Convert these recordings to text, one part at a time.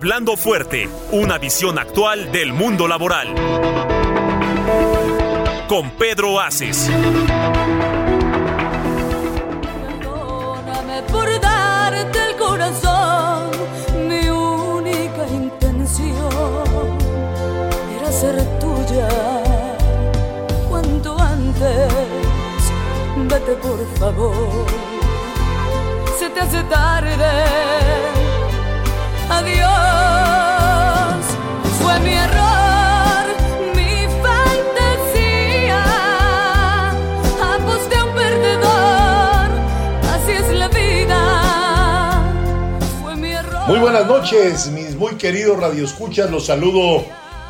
Hablando fuerte, una visión actual del mundo laboral. Con Pedro Aces. Perdóname por darte el corazón. Mi única intención era ser tuya. Cuanto antes, vete por favor. Se te hace tarde. Adiós. Fue mi error, mi fantasía. Aposté a un perdedor. Así es la vida. Fue mi error. Muy buenas noches, mis muy queridos radioescuchas. Los saludo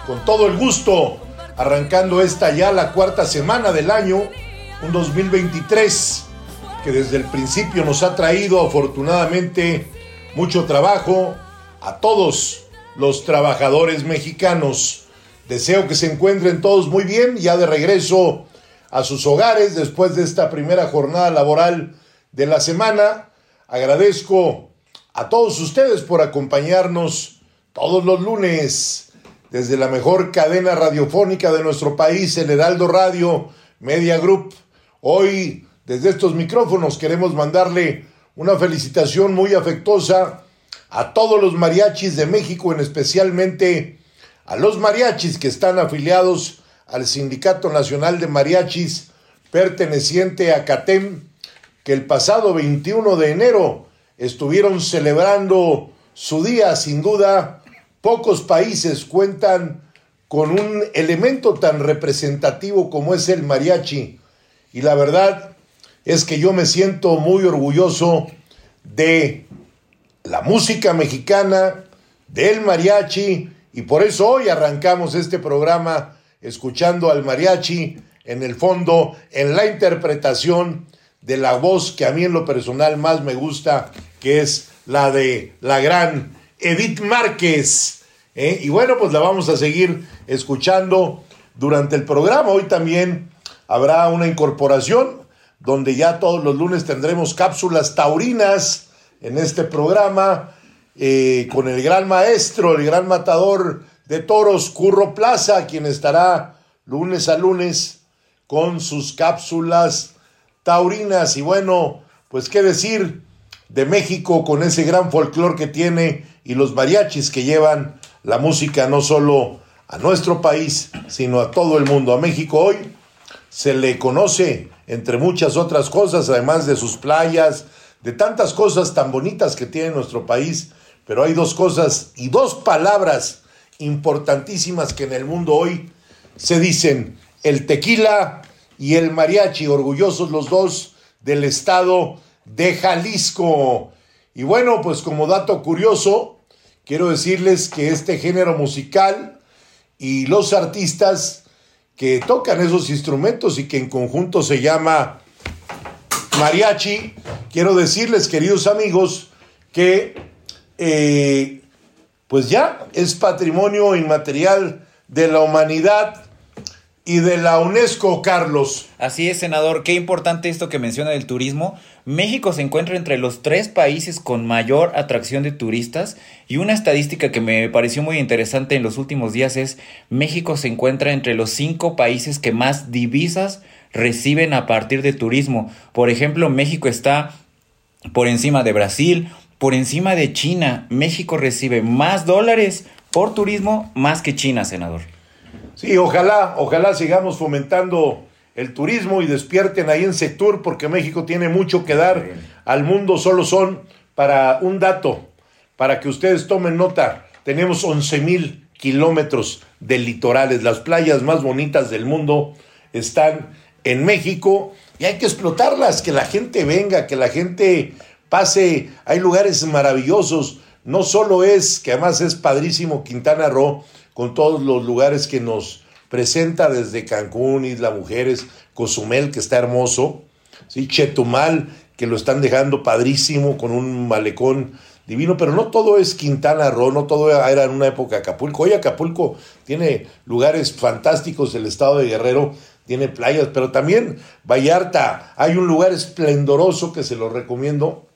con todo el gusto, arrancando esta ya la cuarta semana del año, un 2023 que desde el principio nos ha traído afortunadamente mucho trabajo a todos los trabajadores mexicanos. Deseo que se encuentren todos muy bien, ya de regreso a sus hogares después de esta primera jornada laboral de la semana. Agradezco a todos ustedes por acompañarnos todos los lunes desde la mejor cadena radiofónica de nuestro país, el Heraldo Radio Media Group. Hoy, desde estos micrófonos, queremos mandarle una felicitación muy afectuosa a todos los mariachis de México, en especialmente a los mariachis que están afiliados al Sindicato Nacional de Mariachis perteneciente a CATEM, que el pasado 21 de enero estuvieron celebrando su día. Sin duda, pocos países cuentan con un elemento tan representativo como es el mariachi. Y la verdad es que yo me siento muy orgulloso de la música mexicana, del mariachi, y por eso hoy arrancamos este programa escuchando al mariachi en el fondo, en la interpretación de la voz que a mí en lo personal más me gusta, que es la de la gran Edith Márquez. ¿eh? Y bueno, pues la vamos a seguir escuchando durante el programa. Hoy también habrá una incorporación donde ya todos los lunes tendremos cápsulas taurinas en este programa eh, con el gran maestro, el gran matador de toros, Curro Plaza, quien estará lunes a lunes con sus cápsulas taurinas. Y bueno, pues qué decir de México con ese gran folclor que tiene y los mariachis que llevan la música no solo a nuestro país, sino a todo el mundo. A México hoy se le conoce, entre muchas otras cosas, además de sus playas, de tantas cosas tan bonitas que tiene nuestro país, pero hay dos cosas y dos palabras importantísimas que en el mundo hoy se dicen, el tequila y el mariachi, orgullosos los dos del estado de Jalisco. Y bueno, pues como dato curioso, quiero decirles que este género musical y los artistas que tocan esos instrumentos y que en conjunto se llama mariachi, quiero decirles, queridos amigos, que eh, pues ya es patrimonio inmaterial de la humanidad y de la UNESCO, Carlos. Así es, senador. Qué importante esto que menciona del turismo. México se encuentra entre los tres países con mayor atracción de turistas y una estadística que me pareció muy interesante en los últimos días es México se encuentra entre los cinco países que más divisas reciben a partir de turismo. Por ejemplo, México está por encima de Brasil, por encima de China. México recibe más dólares por turismo más que China, senador. Sí, ojalá, ojalá sigamos fomentando el turismo y despierten ahí en Sectur porque México tiene mucho que dar al mundo. Solo son para un dato, para que ustedes tomen nota. Tenemos 11 mil kilómetros de litorales. Las playas más bonitas del mundo están en México y hay que explotarlas, que la gente venga, que la gente pase, hay lugares maravillosos, no solo es, que además es padrísimo Quintana Roo, con todos los lugares que nos presenta desde Cancún, Isla Mujeres, Cozumel, que está hermoso, ¿sí? Chetumal, que lo están dejando padrísimo con un malecón divino, pero no todo es Quintana Roo, no todo era en una época Acapulco. Hoy Acapulco tiene lugares fantásticos, el estado de Guerrero tiene playas, pero también Vallarta, hay un lugar esplendoroso que se lo recomiendo,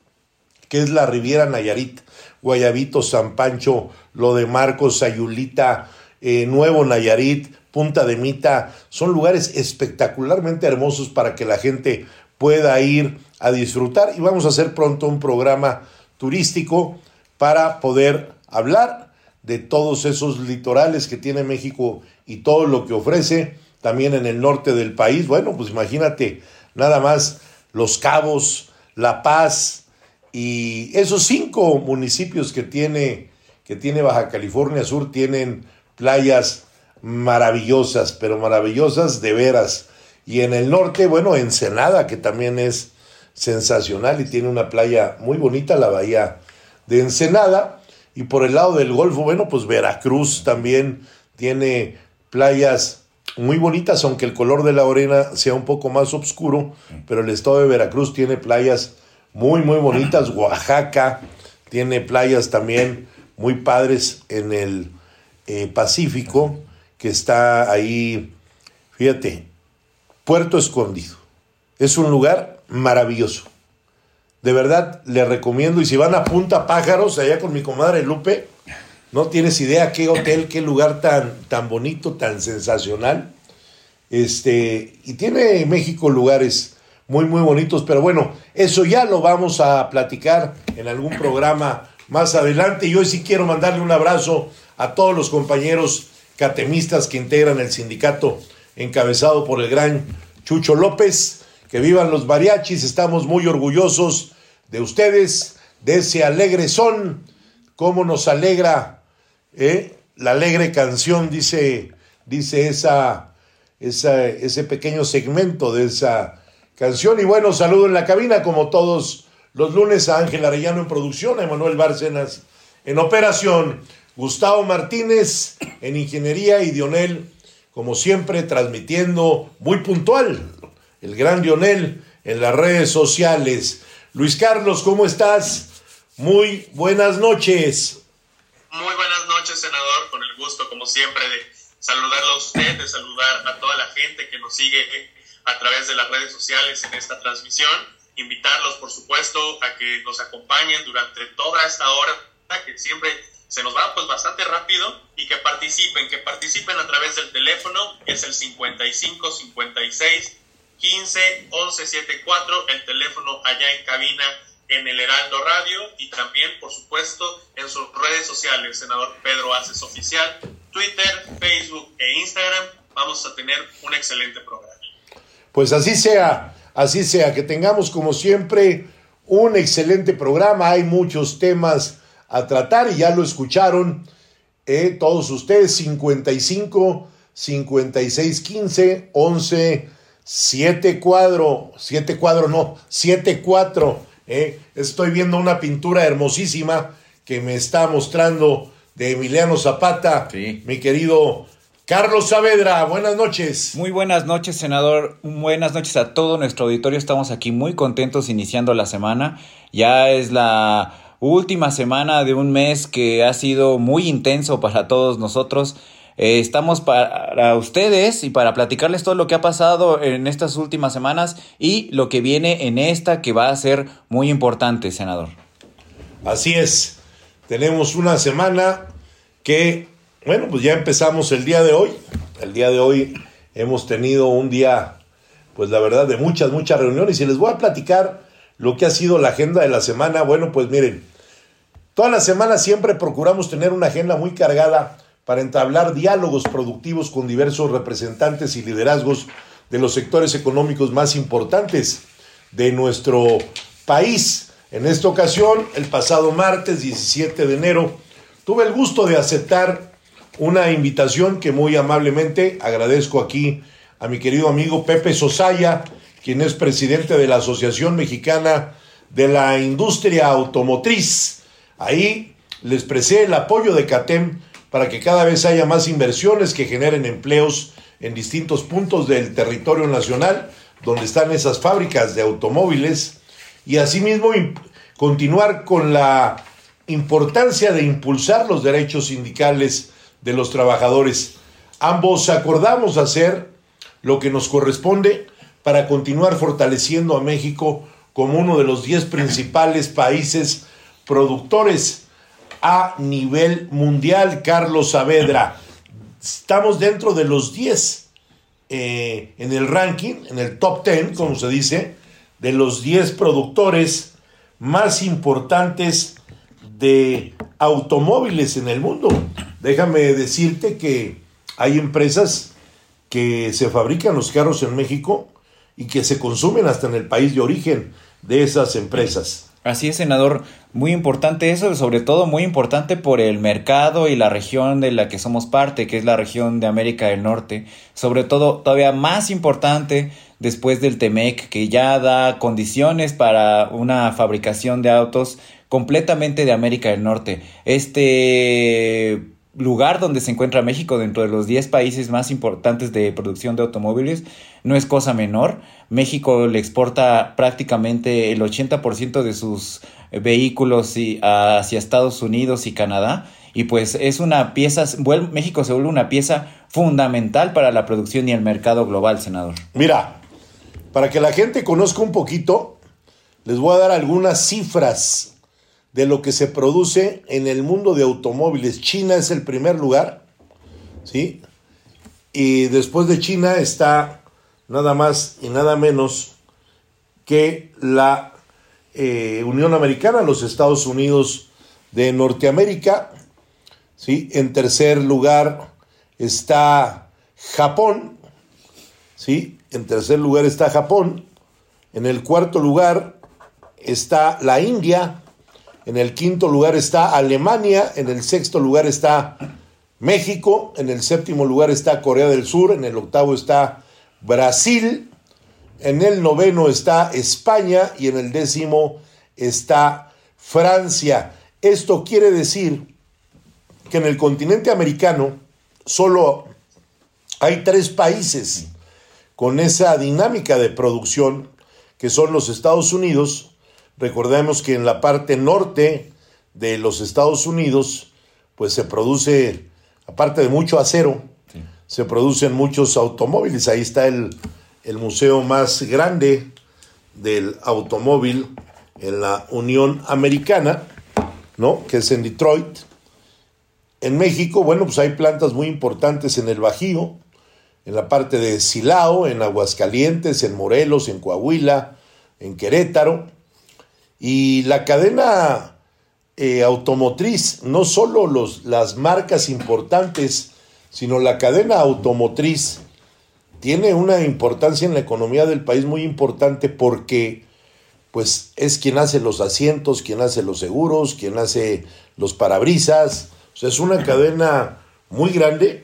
que es la Riviera Nayarit, Guayabito, San Pancho, lo de Marcos, Sayulita, eh, Nuevo Nayarit, Punta de Mita, son lugares espectacularmente hermosos para que la gente pueda ir a disfrutar y vamos a hacer pronto un programa turístico para poder hablar de todos esos litorales que tiene México y todo lo que ofrece también en el norte del país. Bueno, pues imagínate nada más Los Cabos, La Paz y esos cinco municipios que tiene, que tiene Baja California Sur tienen playas maravillosas, pero maravillosas de veras. Y en el norte, bueno, Ensenada, que también es sensacional y tiene una playa muy bonita, la bahía de Ensenada. Y por el lado del Golfo, bueno, pues Veracruz también tiene playas muy bonitas, aunque el color de la arena sea un poco más oscuro, pero el estado de Veracruz tiene playas muy, muy bonitas. Oaxaca tiene playas también muy padres en el eh, Pacífico, que está ahí, fíjate, Puerto Escondido. Es un lugar maravilloso. De verdad, le recomiendo. Y si van a Punta Pájaros, allá con mi comadre Lupe, no tienes idea qué hotel, qué lugar tan, tan bonito, tan sensacional. Este, y tiene México lugares muy, muy bonitos. Pero bueno, eso ya lo vamos a platicar en algún programa más adelante. Y hoy sí quiero mandarle un abrazo a todos los compañeros catemistas que integran el sindicato encabezado por el gran Chucho López. Que vivan los mariachis, estamos muy orgullosos de ustedes, de ese alegre son, cómo nos alegra ¿eh? la alegre canción, dice, dice esa, ese pequeño segmento de esa canción. Y bueno, saludo en la cabina, como todos los lunes, a Ángel Arellano en producción, a Emanuel Bárcenas en operación, Gustavo Martínez en ingeniería y Dionel, como siempre, transmitiendo muy puntual el gran Lionel en las redes sociales. Luis Carlos, ¿cómo estás? Muy buenas noches. Muy buenas noches, senador, con el gusto, como siempre, de saludarlo a usted, de saludar a toda la gente que nos sigue a través de las redes sociales en esta transmisión. Invitarlos, por supuesto, a que nos acompañen durante toda esta hora, que siempre se nos va pues bastante rápido y que participen, que participen a través del teléfono, que es el 55 56 15 11 74, el teléfono allá en cabina en el Heraldo Radio y también, por supuesto, en sus redes sociales, senador Pedro Aces Oficial, Twitter, Facebook e Instagram. Vamos a tener un excelente programa. Pues así sea, así sea, que tengamos como siempre un excelente programa. Hay muchos temas a tratar y ya lo escucharon eh, todos ustedes, 55 56 15 11 Siete cuadro, siete cuadro no, siete cuatro. Eh. Estoy viendo una pintura hermosísima que me está mostrando de Emiliano Zapata, mi querido Carlos Saavedra, buenas noches. Muy buenas noches, senador. Buenas noches a todo nuestro auditorio. Estamos aquí muy contentos iniciando la semana. Ya es la última semana de un mes que ha sido muy intenso para todos nosotros. Eh, estamos para ustedes y para platicarles todo lo que ha pasado en estas últimas semanas y lo que viene en esta que va a ser muy importante, senador. Así es. Tenemos una semana que, bueno, pues ya empezamos el día de hoy. El día de hoy hemos tenido un día, pues la verdad, de muchas, muchas reuniones y les voy a platicar lo que ha sido la agenda de la semana. Bueno, pues miren, toda la semana siempre procuramos tener una agenda muy cargada para entablar diálogos productivos con diversos representantes y liderazgos de los sectores económicos más importantes de nuestro país. En esta ocasión, el pasado martes 17 de enero, tuve el gusto de aceptar una invitación que muy amablemente agradezco aquí a mi querido amigo Pepe Sosaya, quien es presidente de la Asociación Mexicana de la Industria Automotriz. Ahí le expresé el apoyo de CATEM para que cada vez haya más inversiones que generen empleos en distintos puntos del territorio nacional donde están esas fábricas de automóviles y asimismo continuar con la importancia de impulsar los derechos sindicales de los trabajadores. Ambos acordamos hacer lo que nos corresponde para continuar fortaleciendo a México como uno de los 10 principales países productores a nivel mundial, Carlos Saavedra. Estamos dentro de los 10 eh, en el ranking, en el top 10, como se dice, de los 10 productores más importantes de automóviles en el mundo. Déjame decirte que hay empresas que se fabrican los carros en México y que se consumen hasta en el país de origen de esas empresas. Así es, senador. Muy importante eso, sobre todo muy importante por el mercado y la región de la que somos parte, que es la región de América del Norte. Sobre todo, todavía más importante después del TEMEC, que ya da condiciones para una fabricación de autos completamente de América del Norte. Este lugar donde se encuentra México dentro de los 10 países más importantes de producción de automóviles no es cosa menor. México le exporta prácticamente el 80% de sus vehículos hacia Estados Unidos y Canadá y pues es una pieza, México se vuelve una pieza fundamental para la producción y el mercado global, senador. Mira, para que la gente conozca un poquito, les voy a dar algunas cifras de lo que se produce en el mundo de automóviles. China es el primer lugar, ¿sí? Y después de China está nada más y nada menos que la eh, Unión Americana, los Estados Unidos de Norteamérica, ¿sí? En tercer lugar está Japón, ¿sí? En tercer lugar está Japón. En el cuarto lugar está la India, en el quinto lugar está Alemania, en el sexto lugar está México, en el séptimo lugar está Corea del Sur, en el octavo está Brasil, en el noveno está España y en el décimo está Francia. Esto quiere decir que en el continente americano solo hay tres países con esa dinámica de producción, que son los Estados Unidos, Recordemos que en la parte norte de los Estados Unidos, pues se produce, aparte de mucho acero, se producen muchos automóviles. Ahí está el, el museo más grande del automóvil en la Unión Americana, ¿no? Que es en Detroit. En México, bueno, pues hay plantas muy importantes en el Bajío, en la parte de Silao, en Aguascalientes, en Morelos, en Coahuila, en Querétaro. Y la cadena eh, automotriz, no solo los, las marcas importantes, sino la cadena automotriz tiene una importancia en la economía del país muy importante porque pues es quien hace los asientos, quien hace los seguros, quien hace los parabrisas. O sea, es una cadena muy grande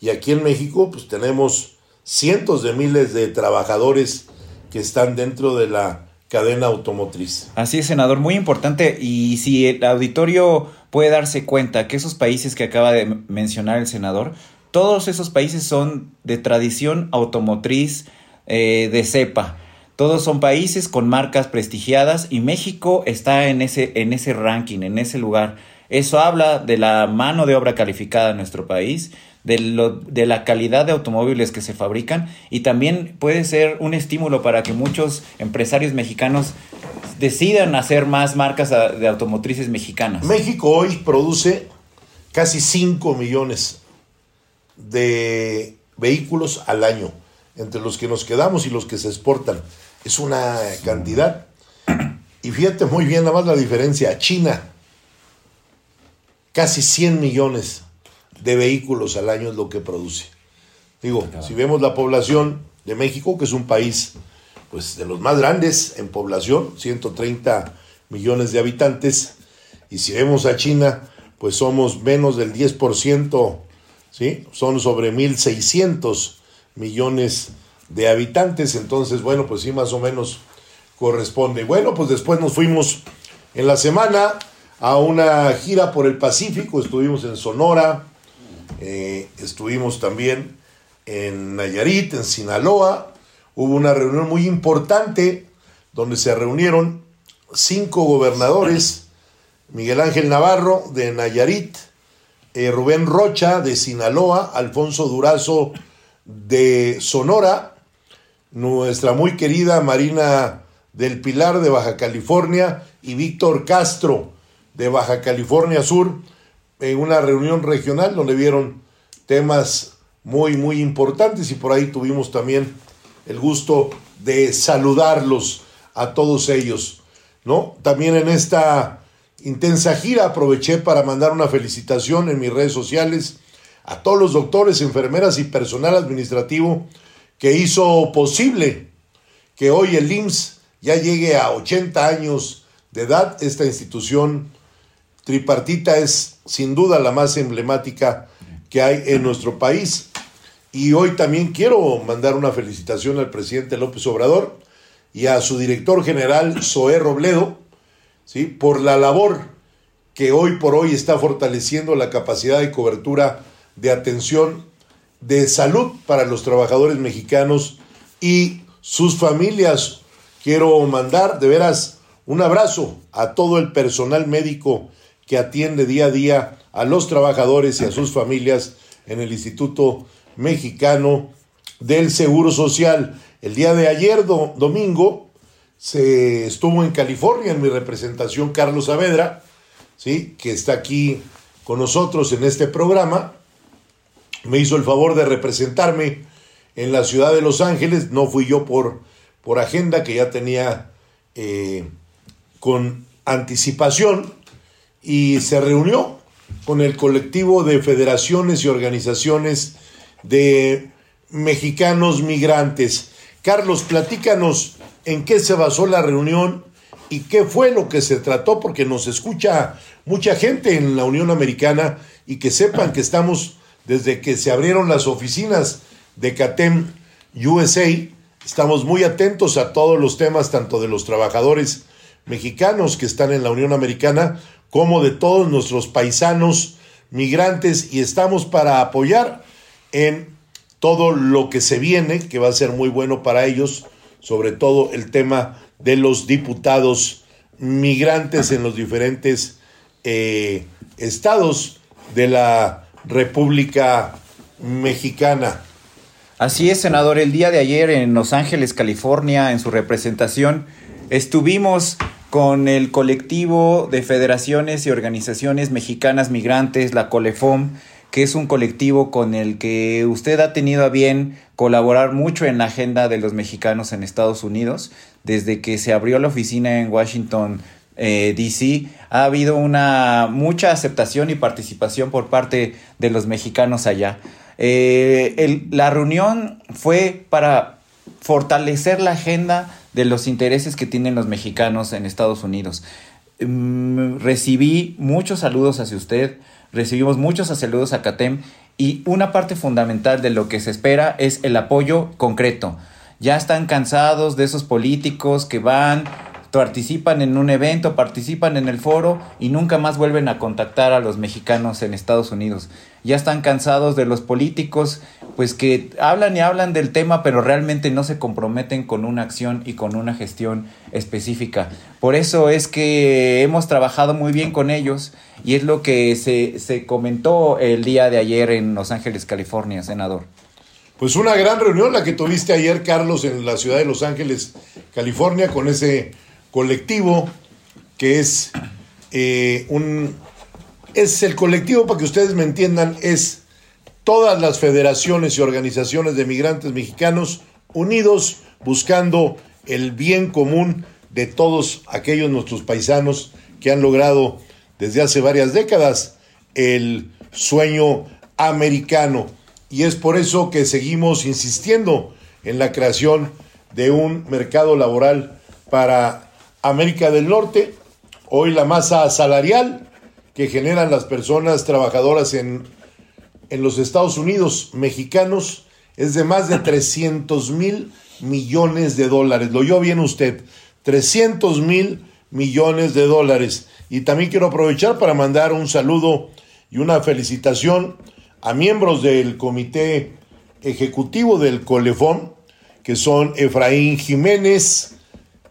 y aquí en México pues tenemos cientos de miles de trabajadores que están dentro de la cadena automotriz. Así es, senador, muy importante. Y si el auditorio puede darse cuenta que esos países que acaba de mencionar el senador, todos esos países son de tradición automotriz eh, de cepa. Todos son países con marcas prestigiadas y México está en ese, en ese ranking, en ese lugar. Eso habla de la mano de obra calificada en nuestro país, de, lo, de la calidad de automóviles que se fabrican y también puede ser un estímulo para que muchos empresarios mexicanos decidan hacer más marcas de automotrices mexicanas. México hoy produce casi 5 millones de vehículos al año, entre los que nos quedamos y los que se exportan. Es una cantidad. Y fíjate muy bien nada más la diferencia. China, casi 100 millones de vehículos al año es lo que produce. Digo, si vemos la población de México, que es un país pues de los más grandes en población, 130 millones de habitantes, y si vemos a China, pues somos menos del 10%, ¿sí? Son sobre 1.600 millones de habitantes, entonces bueno, pues sí, más o menos corresponde. Bueno, pues después nos fuimos en la semana a una gira por el Pacífico, estuvimos en Sonora, eh, estuvimos también en Nayarit, en Sinaloa, hubo una reunión muy importante donde se reunieron cinco gobernadores, Miguel Ángel Navarro de Nayarit, eh, Rubén Rocha de Sinaloa, Alfonso Durazo de Sonora, nuestra muy querida Marina del Pilar de Baja California. Y Víctor Castro de Baja California Sur en una reunión regional donde vieron temas muy, muy importantes y por ahí tuvimos también el gusto de saludarlos a todos ellos, ¿no? También en esta intensa gira aproveché para mandar una felicitación en mis redes sociales a todos los doctores, enfermeras y personal administrativo que hizo posible que hoy el IMSS ya llegue a 80 años de edad. Esta institución tripartita es sin duda la más emblemática que hay en nuestro país. Y hoy también quiero mandar una felicitación al presidente López Obrador y a su director general Zoé Robledo, ¿sí? por la labor que hoy por hoy está fortaleciendo la capacidad de cobertura de atención de salud para los trabajadores mexicanos y sus familias. Quiero mandar de veras un abrazo a todo el personal médico que atiende día a día a los trabajadores y a sus familias en el Instituto Mexicano del Seguro Social. El día de ayer, domingo, se estuvo en California en mi representación Carlos Saavedra, ¿sí? que está aquí con nosotros en este programa. Me hizo el favor de representarme en la ciudad de Los Ángeles. No fui yo por, por agenda que ya tenía eh, con anticipación y se reunió con el colectivo de federaciones y organizaciones de mexicanos migrantes. Carlos, platícanos en qué se basó la reunión y qué fue lo que se trató, porque nos escucha mucha gente en la Unión Americana y que sepan que estamos, desde que se abrieron las oficinas de CATEM USA, estamos muy atentos a todos los temas, tanto de los trabajadores mexicanos que están en la Unión Americana, como de todos nuestros paisanos migrantes, y estamos para apoyar en todo lo que se viene, que va a ser muy bueno para ellos, sobre todo el tema de los diputados migrantes en los diferentes eh, estados de la República Mexicana. Así es, senador. El día de ayer en Los Ángeles, California, en su representación, estuvimos con el colectivo de federaciones y organizaciones mexicanas migrantes, la Colefom, que es un colectivo con el que usted ha tenido a bien colaborar mucho en la agenda de los mexicanos en Estados Unidos. Desde que se abrió la oficina en Washington, eh, D.C., ha habido una mucha aceptación y participación por parte de los mexicanos allá. Eh, la reunión fue para fortalecer la agenda de los intereses que tienen los mexicanos en Estados Unidos. Mm, recibí muchos saludos hacia usted, recibimos muchos saludos a CATEM y una parte fundamental de lo que se espera es el apoyo concreto. Ya están cansados de esos políticos que van, participan en un evento, participan en el foro y nunca más vuelven a contactar a los mexicanos en Estados Unidos. Ya están cansados de los políticos, pues que hablan y hablan del tema, pero realmente no se comprometen con una acción y con una gestión específica. Por eso es que hemos trabajado muy bien con ellos y es lo que se, se comentó el día de ayer en Los Ángeles, California, senador. Pues una gran reunión la que tuviste ayer, Carlos, en la ciudad de Los Ángeles, California, con ese colectivo que es eh, un... Es el colectivo, para que ustedes me entiendan, es todas las federaciones y organizaciones de migrantes mexicanos unidos buscando el bien común de todos aquellos nuestros paisanos que han logrado desde hace varias décadas el sueño americano. Y es por eso que seguimos insistiendo en la creación de un mercado laboral para América del Norte. Hoy la masa salarial que generan las personas trabajadoras en, en los Estados Unidos mexicanos es de más de 300 mil millones de dólares. Lo oyó bien usted, 300 mil millones de dólares. Y también quiero aprovechar para mandar un saludo y una felicitación a miembros del comité ejecutivo del Colefón, que son Efraín Jiménez,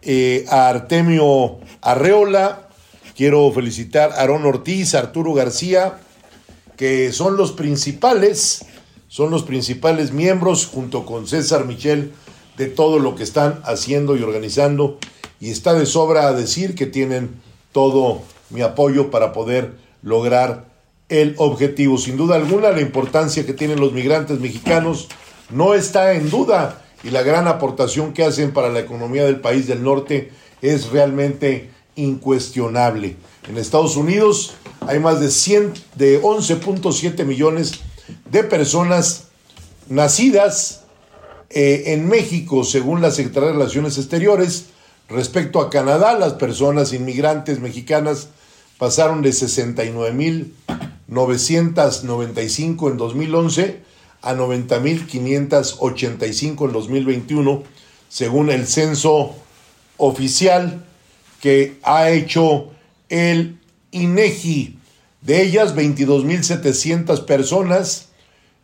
eh, a Artemio Arreola, quiero felicitar a Aarón Ortiz, Arturo García, que son los principales, son los principales miembros junto con César Michel de todo lo que están haciendo y organizando y está de sobra a decir que tienen todo mi apoyo para poder lograr el objetivo. Sin duda alguna, la importancia que tienen los migrantes mexicanos no está en duda y la gran aportación que hacen para la economía del país del norte es realmente incuestionable. En Estados Unidos hay más de, 100, de 11.7 millones de personas nacidas eh, en México, según la Secretaría de Relaciones Exteriores. Respecto a Canadá, las personas inmigrantes mexicanas pasaron de 69.995 en 2011 a 90.585 en 2021, según el censo oficial que ha hecho el INEGI. De ellas, 22.700 personas,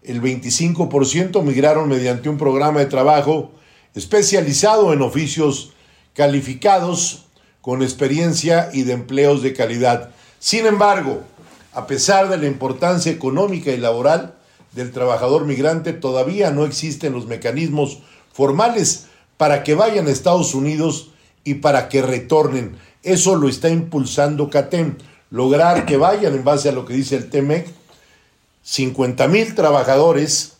el 25% migraron mediante un programa de trabajo especializado en oficios calificados con experiencia y de empleos de calidad. Sin embargo, a pesar de la importancia económica y laboral del trabajador migrante, todavía no existen los mecanismos formales para que vayan a Estados Unidos y para que retornen. Eso lo está impulsando CATEM, lograr que vayan en base a lo que dice el TEMEC, 50 mil trabajadores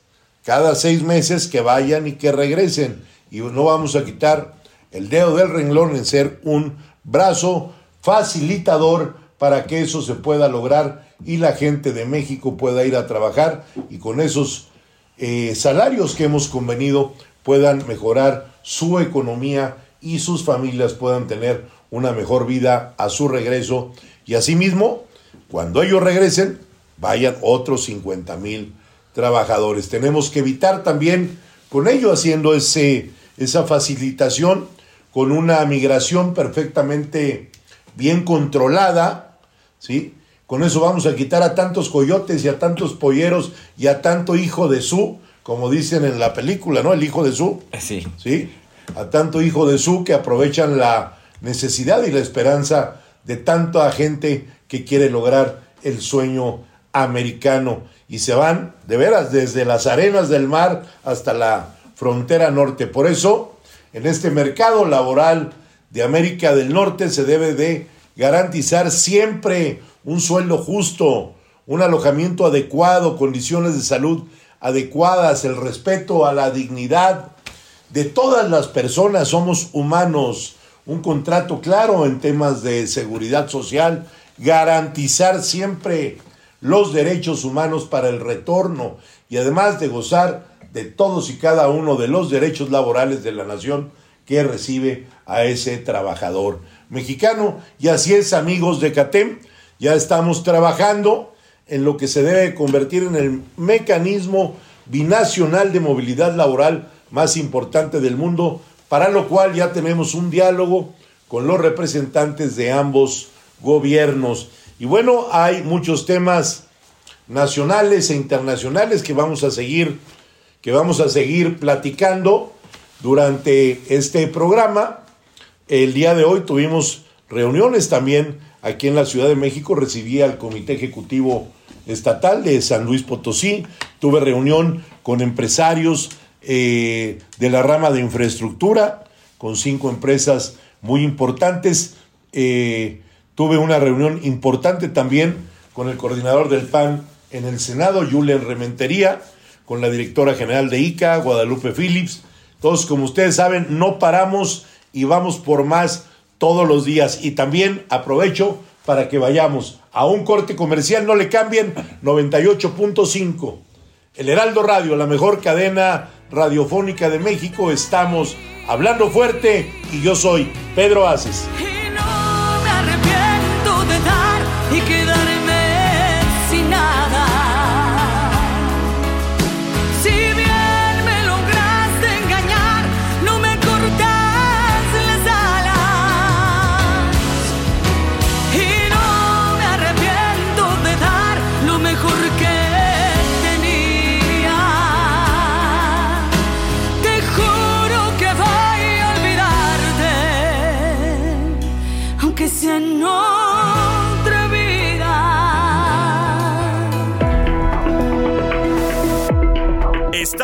cada seis meses que vayan y que regresen. Y no vamos a quitar el dedo del renglón en ser un brazo facilitador para que eso se pueda lograr y la gente de México pueda ir a trabajar y con esos eh, salarios que hemos convenido puedan mejorar su economía y sus familias puedan tener una mejor vida a su regreso y asimismo cuando ellos regresen vayan otros 50 mil trabajadores. Tenemos que evitar también con ello haciendo ese, esa facilitación con una migración perfectamente bien controlada, ¿sí? Con eso vamos a quitar a tantos coyotes y a tantos polleros y a tanto hijo de su, como dicen en la película, ¿no? El hijo de su. Sí. ¿Sí? A tanto hijo de su que aprovechan la necesidad y la esperanza de tanta gente que quiere lograr el sueño americano y se van de veras desde las arenas del mar hasta la frontera norte. Por eso en este mercado laboral de América del Norte se debe de garantizar siempre un sueldo justo, un alojamiento adecuado, condiciones de salud adecuadas, el respeto a la dignidad de todas las personas, somos humanos, un contrato claro en temas de seguridad social, garantizar siempre los derechos humanos para el retorno y además de gozar de todos y cada uno de los derechos laborales de la nación que recibe a ese trabajador mexicano. Y así es, amigos de CATEM, ya estamos trabajando en lo que se debe convertir en el mecanismo binacional de movilidad laboral más importante del mundo, para lo cual ya tenemos un diálogo con los representantes de ambos gobiernos. Y bueno, hay muchos temas nacionales e internacionales que vamos a seguir que vamos a seguir platicando durante este programa. El día de hoy tuvimos reuniones también aquí en la Ciudad de México, recibí al Comité Ejecutivo Estatal de San Luis Potosí, tuve reunión con empresarios eh, de la rama de infraestructura, con cinco empresas muy importantes. Eh, tuve una reunión importante también con el coordinador del PAN en el Senado, Julian Rementería, con la directora general de ICA, Guadalupe Phillips. Todos, como ustedes saben, no paramos y vamos por más todos los días. Y también aprovecho para que vayamos a un corte comercial, no le cambien, 98.5. El Heraldo Radio, la mejor cadena radiofónica de México, estamos hablando fuerte y yo soy Pedro Aces. Y no me arrepiento de dar y quedarme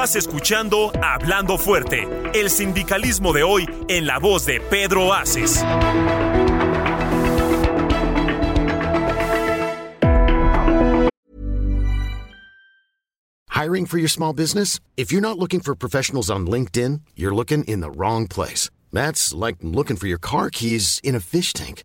Estás escuchando Hablando Fuerte, el sindicalismo de hoy en la voz de Pedro Aces. Hiring for your small business? If you're not looking for professionals on LinkedIn, you're looking in the wrong place. That's like looking for your car keys in a fish tank.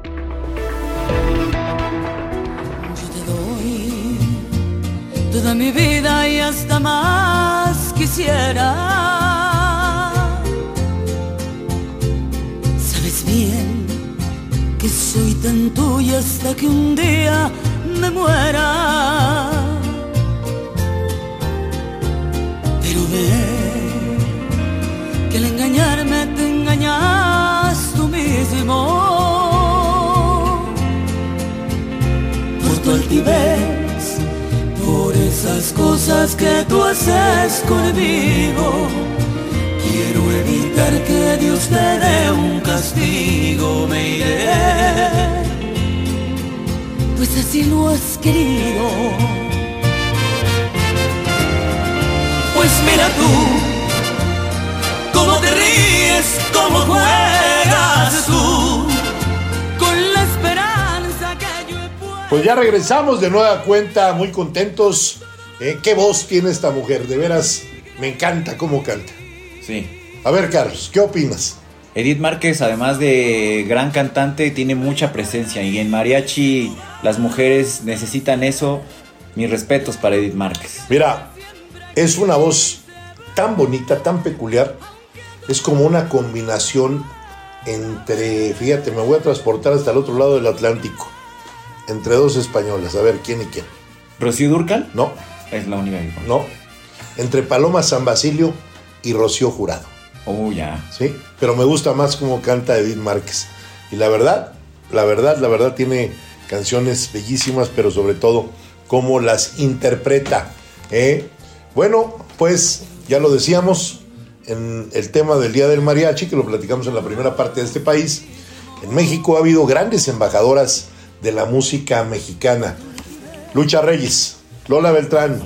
Toda mi vida y hasta más quisiera. Sabes bien que soy tan tuya hasta que un día me muera. Pero ve que al engañarme te engañas tú mismo por tu altivez, esas cosas que tú haces conmigo. Quiero evitar que Dios te dé un castigo, me iré, pues así lo has querido. Pues mira tú, cómo te ríes, cómo juegas tú, con la esperanza que yo he puesto. Pues ya regresamos de nueva cuenta, muy contentos. Eh, ¿Qué voz tiene esta mujer? De veras, me encanta cómo canta. Sí. A ver, Carlos, ¿qué opinas? Edith Márquez, además de gran cantante, tiene mucha presencia y en mariachi las mujeres necesitan eso. Mis respetos para Edith Márquez. Mira, es una voz tan bonita, tan peculiar. Es como una combinación entre, fíjate, me voy a transportar hasta el otro lado del Atlántico. Entre dos españolas. A ver, ¿quién y quién? ¿Rocío Durcal? No, Es la única que no. Entre Paloma San Basilio y Rocío Jurado. Oh, ya. ¿sí? Pero me gusta más cómo canta Edith Márquez. Y la verdad, la verdad, la verdad tiene canciones bellísimas, pero sobre todo cómo las interpreta. ¿eh? Bueno, pues ya lo decíamos en el tema del Día del Mariachi, que lo platicamos en la primera parte de este país. En México ha habido grandes embajadoras de la música mexicana. Lucha Reyes, Lola Beltrán,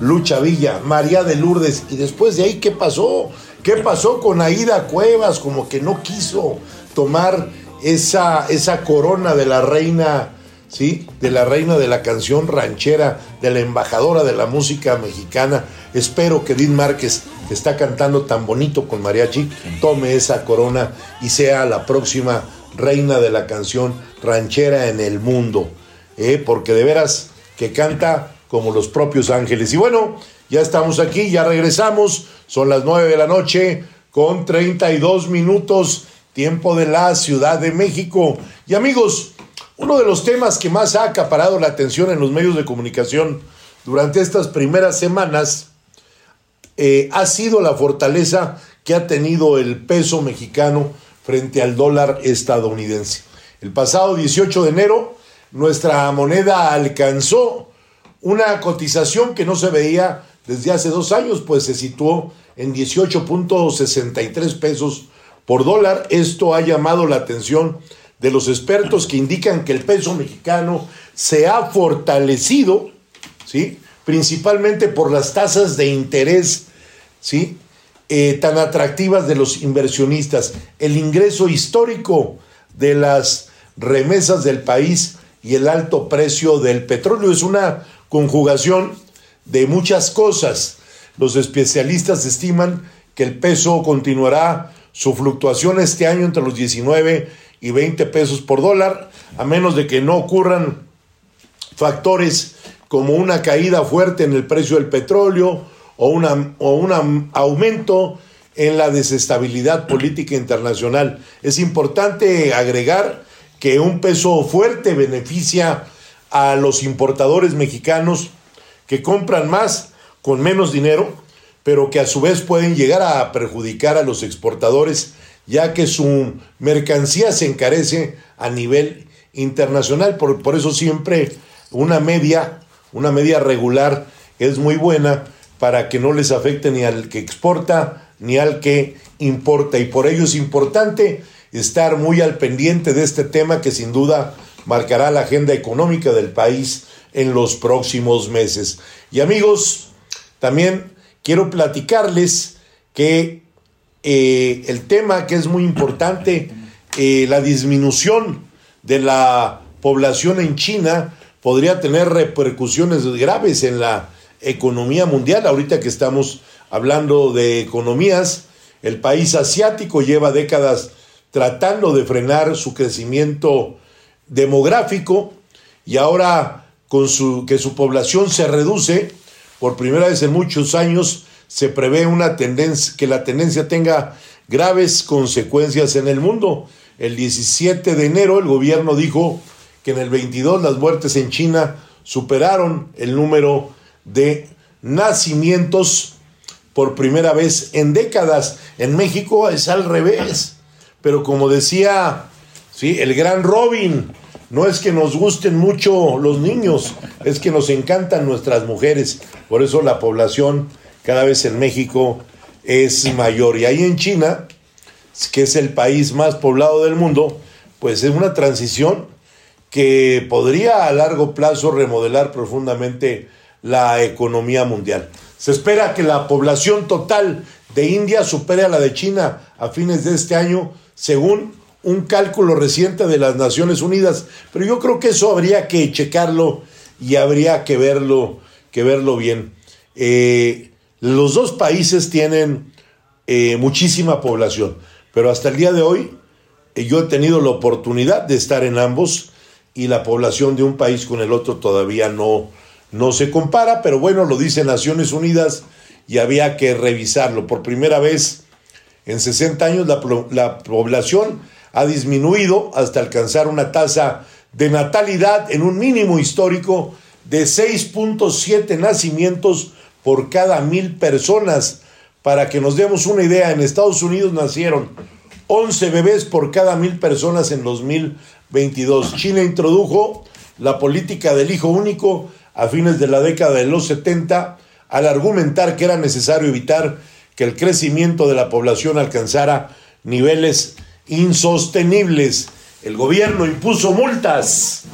Lucha Villa, María de Lourdes. Y después de ahí, ¿qué pasó? ¿Qué pasó con Aida Cuevas? Como que no quiso tomar esa, esa corona de la reina, ¿sí? De la reina de la canción ranchera, de la embajadora de la música mexicana. Espero que Edith Márquez, que está cantando tan bonito con mariachi, tome esa corona y sea la próxima reina de la canción ranchera en el mundo. ¿eh? Porque de veras que canta como los propios ángeles. Y bueno, ya estamos aquí, ya regresamos. Son las 9 de la noche con 32 minutos, tiempo de la Ciudad de México. Y amigos, uno de los temas que más ha acaparado la atención en los medios de comunicación durante estas primeras semanas eh, ha sido la fortaleza que ha tenido el peso mexicano frente al dólar estadounidense. El pasado 18 de enero, nuestra moneda alcanzó una cotización que no se veía desde hace dos años, pues se situó en 18.63 pesos por dólar. Esto ha llamado la atención de los expertos que indican que el peso mexicano se ha fortalecido, ¿sí? principalmente por las tasas de interés ¿sí? Eh, tan atractivas de los inversionistas, el ingreso histórico de las remesas del país y el alto precio del petróleo. Es una conjugación de muchas cosas. Los especialistas estiman que el peso continuará su fluctuación este año entre los 19 y 20 pesos por dólar, a menos de que no ocurran factores como una caída fuerte en el precio del petróleo o, una, o un aumento en la desestabilidad política internacional. Es importante agregar que un peso fuerte beneficia a los importadores mexicanos que compran más con menos dinero, pero que a su vez pueden llegar a perjudicar a los exportadores, ya que su mercancía se encarece a nivel internacional. Por, por eso siempre una media, una media regular es muy buena para que no les afecte ni al que exporta ni al que importa. Y por ello es importante estar muy al pendiente de este tema que sin duda marcará la agenda económica del país en los próximos meses. Y amigos, también quiero platicarles que eh, el tema que es muy importante, eh, la disminución de la población en China podría tener repercusiones graves en la economía mundial. Ahorita que estamos hablando de economías, el país asiático lleva décadas tratando de frenar su crecimiento demográfico y ahora con su, que su población se reduce, por primera vez en muchos años se prevé una tendencia, que la tendencia tenga graves consecuencias en el mundo. El 17 de enero el gobierno dijo que en el 22 las muertes en China superaron el número de nacimientos por primera vez en décadas. En México es al revés. Pero como decía ¿sí? el gran Robin, no es que nos gusten mucho los niños, es que nos encantan nuestras mujeres. Por eso la población cada vez en México es mayor. Y ahí en China, que es el país más poblado del mundo, pues es una transición que podría a largo plazo remodelar profundamente la economía mundial. Se espera que la población total de India supere a la de China a fines de este año, según un cálculo reciente de las Naciones Unidas. Pero yo creo que eso habría que checarlo y habría que verlo, que verlo bien. Eh, los dos países tienen eh, muchísima población, pero hasta el día de hoy eh, yo he tenido la oportunidad de estar en ambos y la población de un país con el otro todavía no, no se compara, pero bueno, lo dice Naciones Unidas y había que revisarlo. Por primera vez en 60 años la, la población ha disminuido hasta alcanzar una tasa de natalidad en un mínimo histórico de 6.7 nacimientos por cada mil personas. Para que nos demos una idea, en Estados Unidos nacieron 11 bebés por cada mil personas en 2022. China introdujo la política del hijo único a fines de la década de los 70 al argumentar que era necesario evitar que el crecimiento de la población alcanzara niveles insostenibles. El gobierno impuso multas,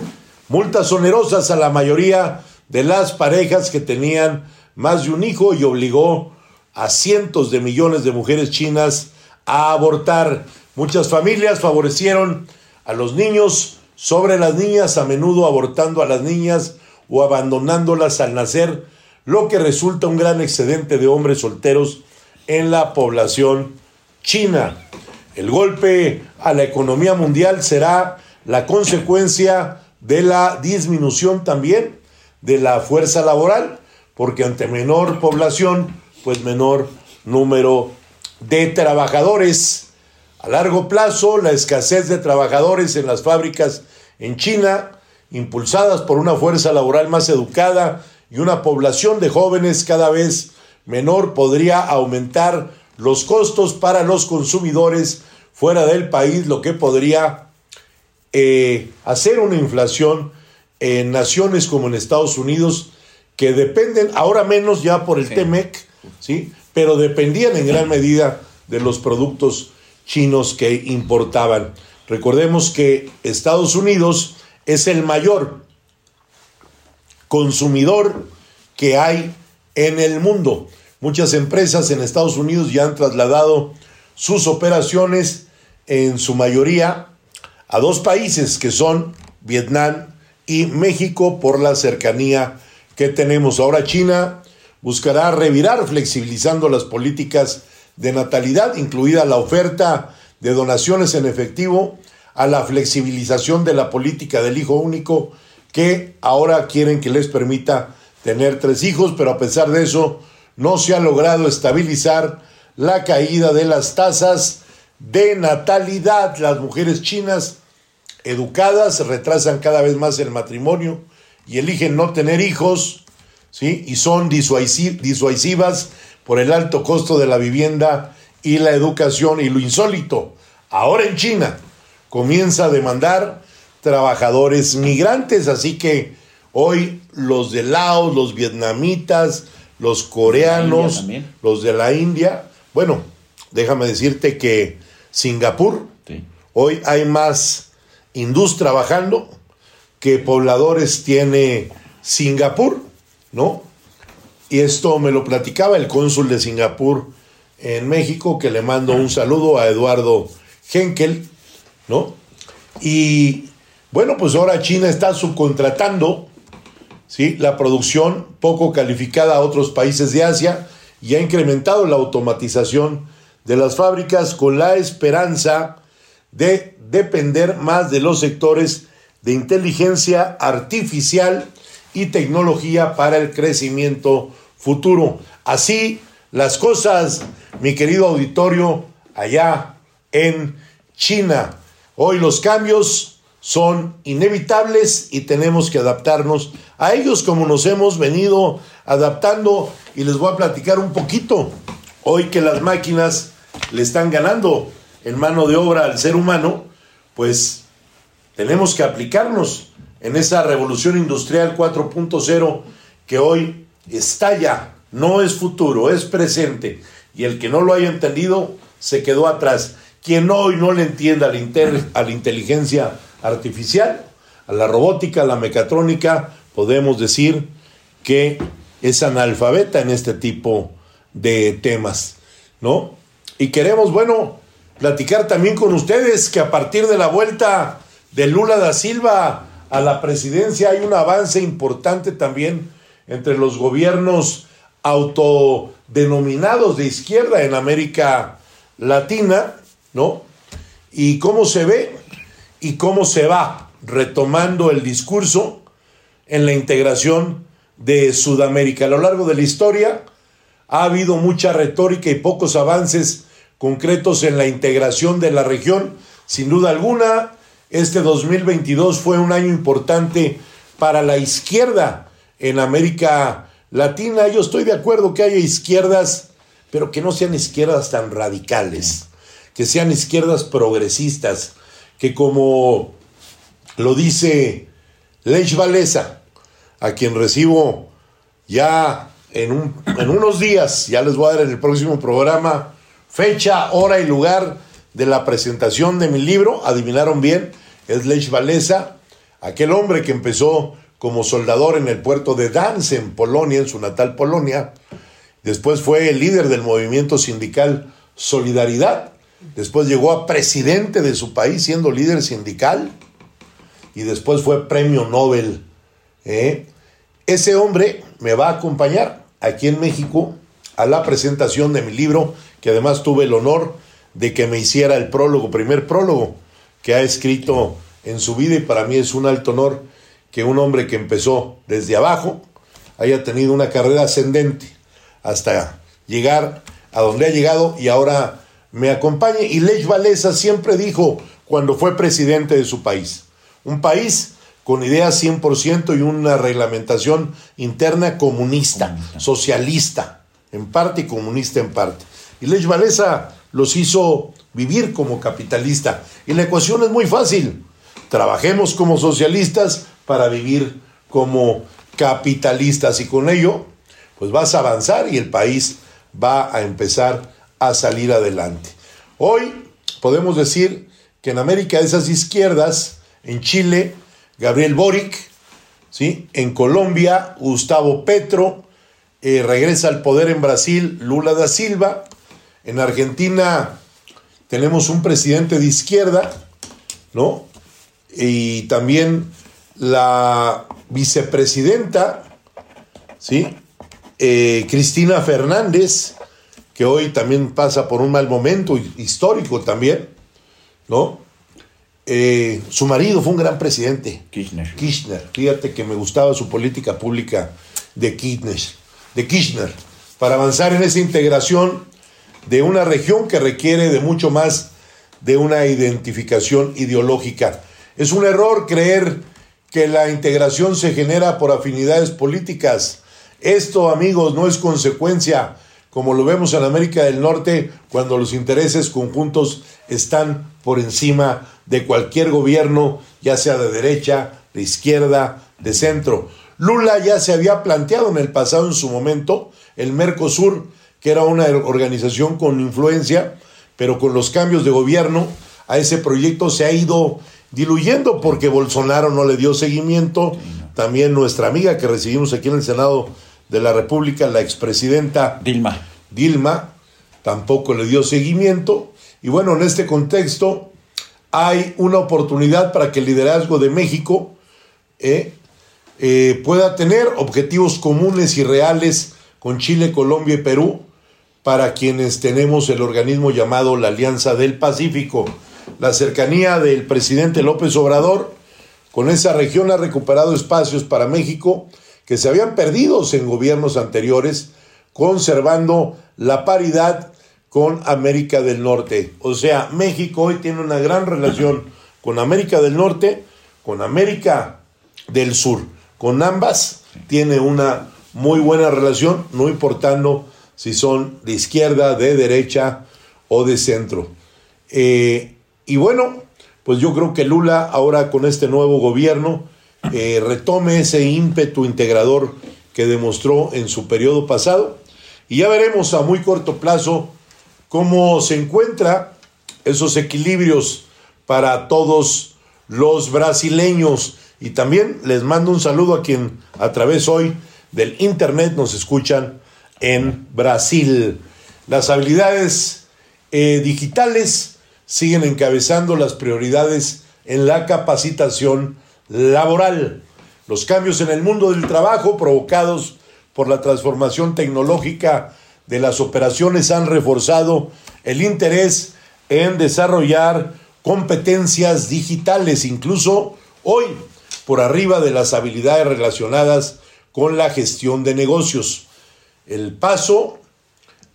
multas onerosas a la mayoría de las parejas que tenían más de un hijo y obligó a cientos de millones de mujeres chinas a abortar. Muchas familias favorecieron a los niños sobre las niñas, a menudo abortando a las niñas o abandonándolas al nacer, lo que resulta un gran excedente de hombres solteros en la población china. El golpe a la economía mundial será la consecuencia de la disminución también de la fuerza laboral, porque ante menor población, pues menor número de trabajadores. A largo plazo, la escasez de trabajadores en las fábricas en China impulsadas por una fuerza laboral más educada y una población de jóvenes cada vez menor, podría aumentar los costos para los consumidores fuera del país, lo que podría eh, hacer una inflación en naciones como en Estados Unidos, que dependen ahora menos ya por el TEMEC, ¿sí? pero dependían en gran medida de los productos chinos que importaban. Recordemos que Estados Unidos es el mayor consumidor que hay en el mundo. Muchas empresas en Estados Unidos ya han trasladado sus operaciones en su mayoría a dos países que son Vietnam y México por la cercanía que tenemos. Ahora China buscará revirar flexibilizando las políticas de natalidad, incluida la oferta de donaciones en efectivo a la flexibilización de la política del hijo único que ahora quieren que les permita tener tres hijos, pero a pesar de eso no se ha logrado estabilizar la caída de las tasas de natalidad. Las mujeres chinas educadas, retrasan cada vez más el matrimonio y eligen no tener hijos, ¿sí? Y son disuasivas por el alto costo de la vivienda y la educación y lo insólito. Ahora en China comienza a demandar trabajadores migrantes, así que hoy los de Laos, los vietnamitas, los coreanos, los de la India, bueno, déjame decirte que Singapur, hoy hay más industria trabajando que pobladores tiene Singapur, ¿no? Y esto me lo platicaba el cónsul de Singapur en México, que le mando un saludo a Eduardo Henkel, ¿no? Y bueno, pues ahora China está subcontratando ¿sí? la producción poco calificada a otros países de Asia y ha incrementado la automatización de las fábricas con la esperanza de depender más de los sectores de inteligencia artificial y tecnología para el crecimiento futuro. Así las cosas, mi querido auditorio, allá en China. Hoy los cambios son inevitables y tenemos que adaptarnos a ellos como nos hemos venido adaptando y les voy a platicar un poquito. Hoy que las máquinas le están ganando en mano de obra al ser humano, pues tenemos que aplicarnos en esa revolución industrial 4.0 que hoy estalla, no es futuro, es presente. Y el que no lo haya entendido se quedó atrás. Quien hoy no le entienda a la, a la inteligencia artificial, a la robótica, a la mecatrónica, podemos decir que es analfabeta en este tipo de temas, ¿no? Y queremos, bueno, platicar también con ustedes que a partir de la vuelta de Lula da Silva a la presidencia hay un avance importante también entre los gobiernos autodenominados de izquierda en América Latina, ¿no? Y cómo se ve y cómo se va retomando el discurso en la integración de Sudamérica. A lo largo de la historia ha habido mucha retórica y pocos avances concretos en la integración de la región. Sin duda alguna, este 2022 fue un año importante para la izquierda en América Latina. Yo estoy de acuerdo que haya izquierdas, pero que no sean izquierdas tan radicales, que sean izquierdas progresistas, que como lo dice Lech Valesa, a quien recibo ya en, en unos días, ya les voy a dar en el próximo programa, fecha, hora y lugar de la presentación de mi libro, adivinaron bien, es Lech Walesa, aquel hombre que empezó como soldador en el puerto de Danzig, en Polonia, en su natal Polonia, después fue el líder del movimiento sindical Solidaridad, después llegó a presidente de su país siendo líder sindical y después fue premio Nobel. ¿eh? Ese hombre me va a acompañar aquí en México a la presentación de mi libro que además tuve el honor de que me hiciera el prólogo, primer prólogo que ha escrito en su vida y para mí es un alto honor que un hombre que empezó desde abajo haya tenido una carrera ascendente hasta llegar a donde ha llegado y ahora me acompañe. Y Lech Walesa siempre dijo cuando fue presidente de su país, un país con ideas 100% y una reglamentación interna comunista, socialista, en parte y comunista en parte. Y Lech Valesa los hizo vivir como capitalista. Y la ecuación es muy fácil. Trabajemos como socialistas para vivir como capitalistas y con ello pues vas a avanzar y el país va a empezar a salir adelante. Hoy podemos decir que en América esas izquierdas, en Chile, Gabriel Boric, ¿sí? en Colombia, Gustavo Petro, eh, regresa al poder en Brasil, Lula da Silva, en Argentina tenemos un presidente de izquierda, ¿no? Y también la vicepresidenta, ¿sí? Eh, Cristina Fernández, que hoy también pasa por un mal momento histórico también, ¿no? Eh, su marido fue un gran presidente. Kirchner. Kirchner. Fíjate que me gustaba su política pública de Kirchner. De Kirchner. Para avanzar en esa integración de una región que requiere de mucho más de una identificación ideológica. Es un error creer que la integración se genera por afinidades políticas. Esto, amigos, no es consecuencia, como lo vemos en América del Norte, cuando los intereses conjuntos están por encima de cualquier gobierno, ya sea de derecha, de izquierda, de centro. Lula ya se había planteado en el pasado, en su momento, el Mercosur, que era una organización con influencia, pero con los cambios de gobierno, a ese proyecto se ha ido diluyendo porque Bolsonaro no le dio seguimiento. También nuestra amiga que recibimos aquí en el Senado de la República, la expresidenta Dilma. Dilma, tampoco le dio seguimiento. Y bueno, en este contexto hay una oportunidad para que el liderazgo de México eh, eh, pueda tener objetivos comunes y reales con Chile, Colombia y Perú, para quienes tenemos el organismo llamado la Alianza del Pacífico. La cercanía del presidente López Obrador con esa región ha recuperado espacios para México que se habían perdido en gobiernos anteriores, conservando la paridad con América del Norte. O sea, México hoy tiene una gran relación con América del Norte, con América del Sur. Con ambas tiene una muy buena relación, no importando si son de izquierda, de derecha o de centro. Eh, y bueno, pues yo creo que Lula ahora con este nuevo gobierno eh, retome ese ímpetu integrador que demostró en su periodo pasado y ya veremos a muy corto plazo cómo se encuentra esos equilibrios para todos los brasileños y también les mando un saludo a quien a través hoy del internet nos escuchan en Brasil. Las habilidades eh, digitales siguen encabezando las prioridades en la capacitación laboral. Los cambios en el mundo del trabajo provocados por la transformación tecnológica de las operaciones han reforzado el interés en desarrollar competencias digitales, incluso hoy por arriba de las habilidades relacionadas con la gestión de negocios. El paso,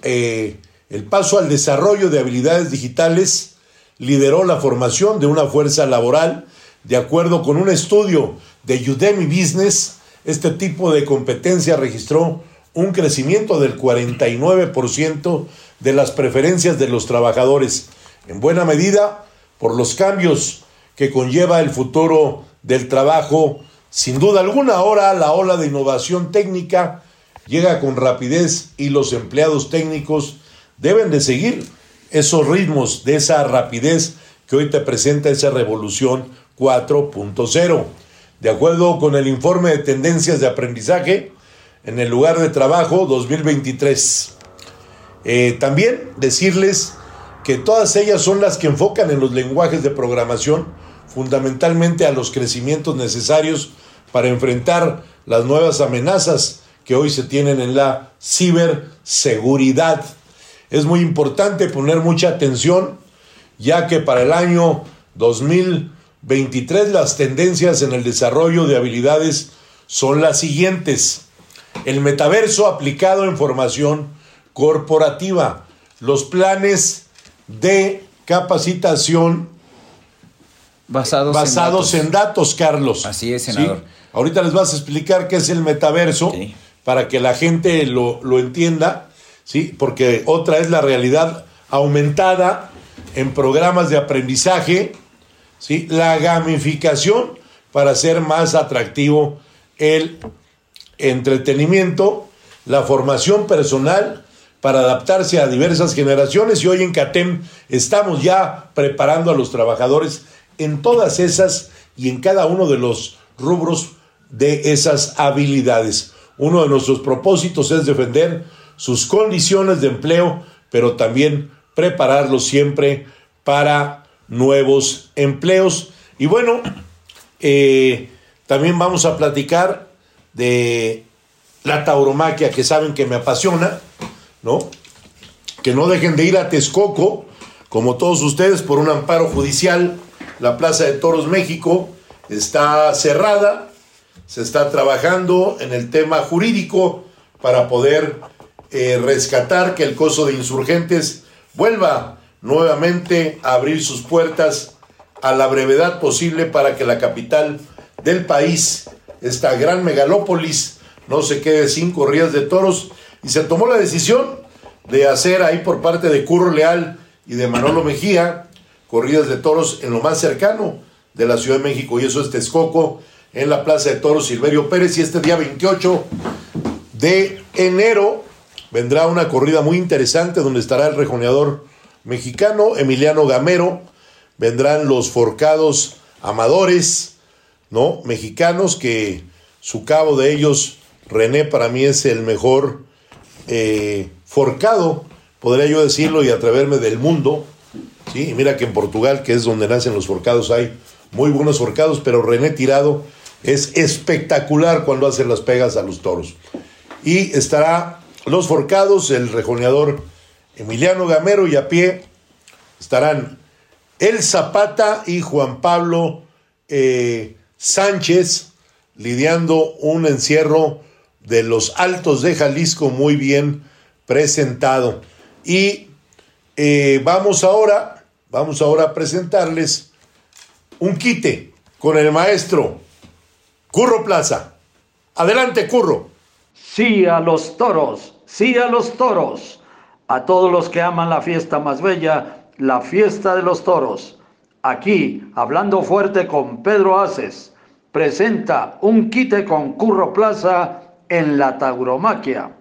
eh, el paso al desarrollo de habilidades digitales lideró la formación de una fuerza laboral de acuerdo con un estudio de Udemy Business. Este tipo de competencia registró un crecimiento del 49% de las preferencias de los trabajadores, en buena medida por los cambios que conlleva el futuro del trabajo. Sin duda alguna, ahora la ola de innovación técnica llega con rapidez y los empleados técnicos deben de seguir esos ritmos de esa rapidez que hoy te presenta esa revolución 4.0. De acuerdo con el informe de tendencias de aprendizaje en el lugar de trabajo 2023. Eh, también decirles que todas ellas son las que enfocan en los lenguajes de programación fundamentalmente a los crecimientos necesarios para enfrentar las nuevas amenazas que hoy se tienen en la ciberseguridad. Es muy importante poner mucha atención ya que para el año 2023 las tendencias en el desarrollo de habilidades son las siguientes. El metaverso aplicado en formación corporativa, los planes de capacitación Basados, en, datos. Carlos. Así es, senador. Ahorita les vas a explicar qué es el metaverso para que la gente lo, lo, entienda, ¿sí? Porque otra es la realidad aumentada en programas de aprendizaje, La gamificación para hacer más atractivo el entretenimiento, la formación personal para adaptarse a diversas generaciones y hoy en CATEM estamos ya preparando a los trabajadores en todas esas y en cada uno de los rubros de esas habilidades. Uno de nuestros propósitos es defender sus condiciones de empleo, pero también prepararlos siempre para nuevos empleos. Y bueno, eh, también vamos a platicar de la tauromaquia que saben que me apasiona, ¿no? Que no dejen de ir a Texcoco, como todos ustedes, por un amparo judicial la Plaza de Toros México está cerrada, se está trabajando en el tema jurídico para poder eh, rescatar que el coso de insurgentes vuelva nuevamente abrir sus puertas a la brevedad posible para que la capital del país, esta gran megalópolis, no se quede sin corridas de toros. Y se tomó la decisión de hacer ahí por parte de Curro Leal y de Manolo Mejía corridas de toros en lo más cercano de la Ciudad de México, y eso es Texcoco, en la Plaza de Toros Silverio Pérez. Y este día 28 de enero vendrá una corrida muy interesante donde estará el rejoneador mexicano Emiliano Gamero, vendrán los forcados amadores, ¿no? Mexicanos que su cabo de ellos, René, para mí es el mejor eh, forcado, podría yo decirlo y atreverme del mundo. Sí, mira que en Portugal, que es donde nacen los forcados, hay muy buenos forcados, pero René Tirado es espectacular cuando hace las pegas a los toros. Y estará los forcados, el rejoneador Emiliano Gamero y a pie estarán El Zapata y Juan Pablo eh, Sánchez lidiando un encierro de los Altos de Jalisco muy bien presentado. Y eh, vamos ahora, vamos ahora a presentarles un quite con el maestro Curro Plaza. Adelante, Curro. Sí a los toros, sí a los toros. A todos los que aman la fiesta más bella, la fiesta de los toros. Aquí, hablando fuerte con Pedro Aces, presenta un quite con Curro Plaza en la tauromaquia.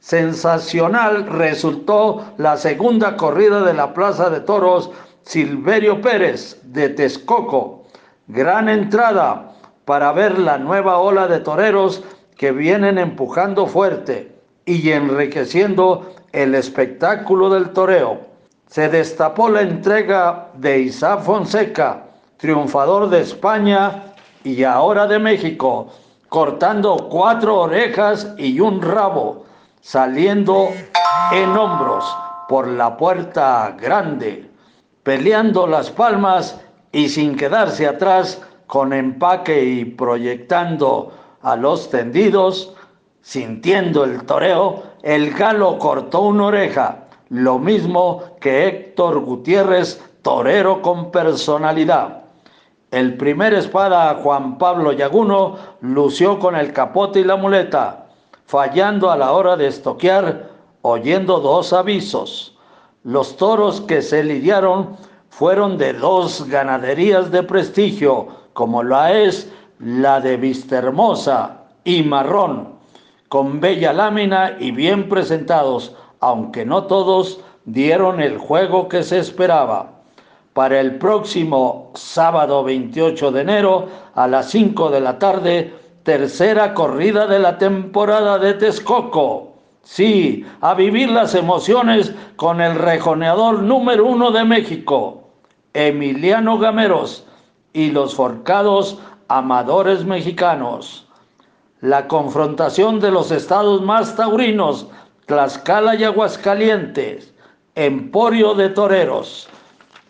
Sensacional resultó la segunda corrida de la Plaza de Toros Silverio Pérez de Texcoco. Gran entrada para ver la nueva ola de toreros que vienen empujando fuerte y enriqueciendo el espectáculo del toreo. Se destapó la entrega de Isa Fonseca, triunfador de España y ahora de México, cortando cuatro orejas y un rabo, saliendo en hombros por la puerta grande, peleando las palmas y sin quedarse atrás con empaque y proyectando a los tendidos, sintiendo el toreo, el galo cortó una oreja, lo mismo que Héctor Gutiérrez, torero con personalidad. El primer espada Juan Pablo Yaguno lució con el capote y la muleta, fallando a la hora de estoquear, oyendo dos avisos. Los toros que se lidiaron fueron de dos ganaderías de prestigio, como la es la de Vistahermosa y Marrón, con bella lámina y bien presentados, aunque no todos dieron el juego que se esperaba para el próximo sábado 28 de enero a las 5 de la tarde, tercera corrida de la temporada de Texcoco. Sí, a vivir las emociones con el rejoneador número uno de México, Emiliano Gameros, y los forcados amadores mexicanos. La confrontación de los estados más taurinos, Tlaxcala y Aguascalientes, Emporio de Toreros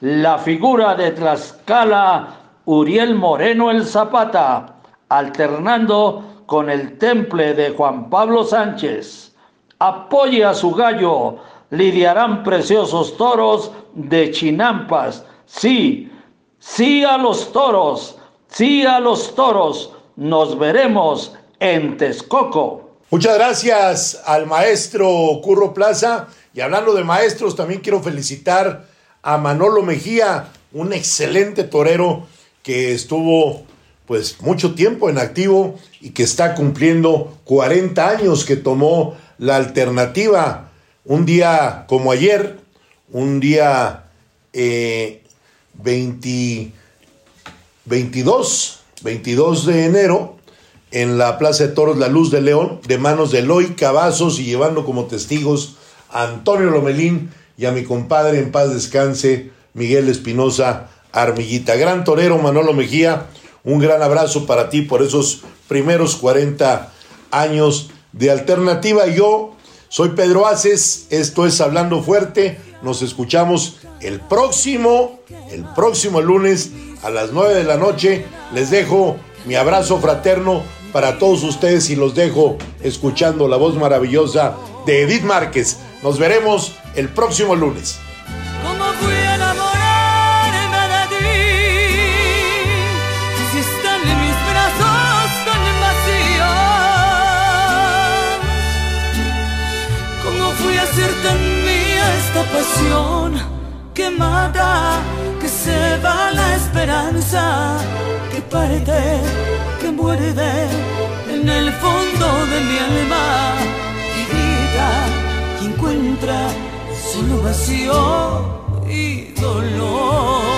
la figura de Tlaxcala Uriel Moreno el Zapata, alternando con el temple de Juan Pablo Sánchez. Apoye a su gallo, lidiarán preciosos toros de chinampas. Sí, sí a los toros, sí a los toros. Nos veremos en Texcoco. Muchas gracias al maestro Curro Plaza. Y hablando de maestros, también quiero felicitar a Manolo Mejía, un excelente torero que estuvo pues mucho tiempo en activo y que está cumpliendo 40 años que tomó la alternativa. Un día como ayer, un día 22, eh, 22 de enero, en la Plaza de Toros La Luz de León, de manos de Eloy Cavazos y llevando como testigos a Antonio Lomelín y a mi compadre en paz descanse, Miguel Espinosa Armillita. Gran torero Manolo Mejía, un gran abrazo para ti por esos primeros 40 años de alternativa. Yo soy Pedro Aces, esto es Hablando Fuerte, nos escuchamos el próximo, el próximo lunes a las 9 de la noche. Les dejo mi abrazo fraterno para todos ustedes y los dejo escuchando la voz maravillosa de Edith Márquez. Nos veremos el próximo lunes. ¿Cómo fui a enamorarme de ti? Si están en mis brazos tan vacíos. ¿Cómo fui a hacer tan mía esta pasión que mata, que se va la esperanza, que parte? Que muerde en el fondo de mi alma y grita y encuentra solo vacío y dolor.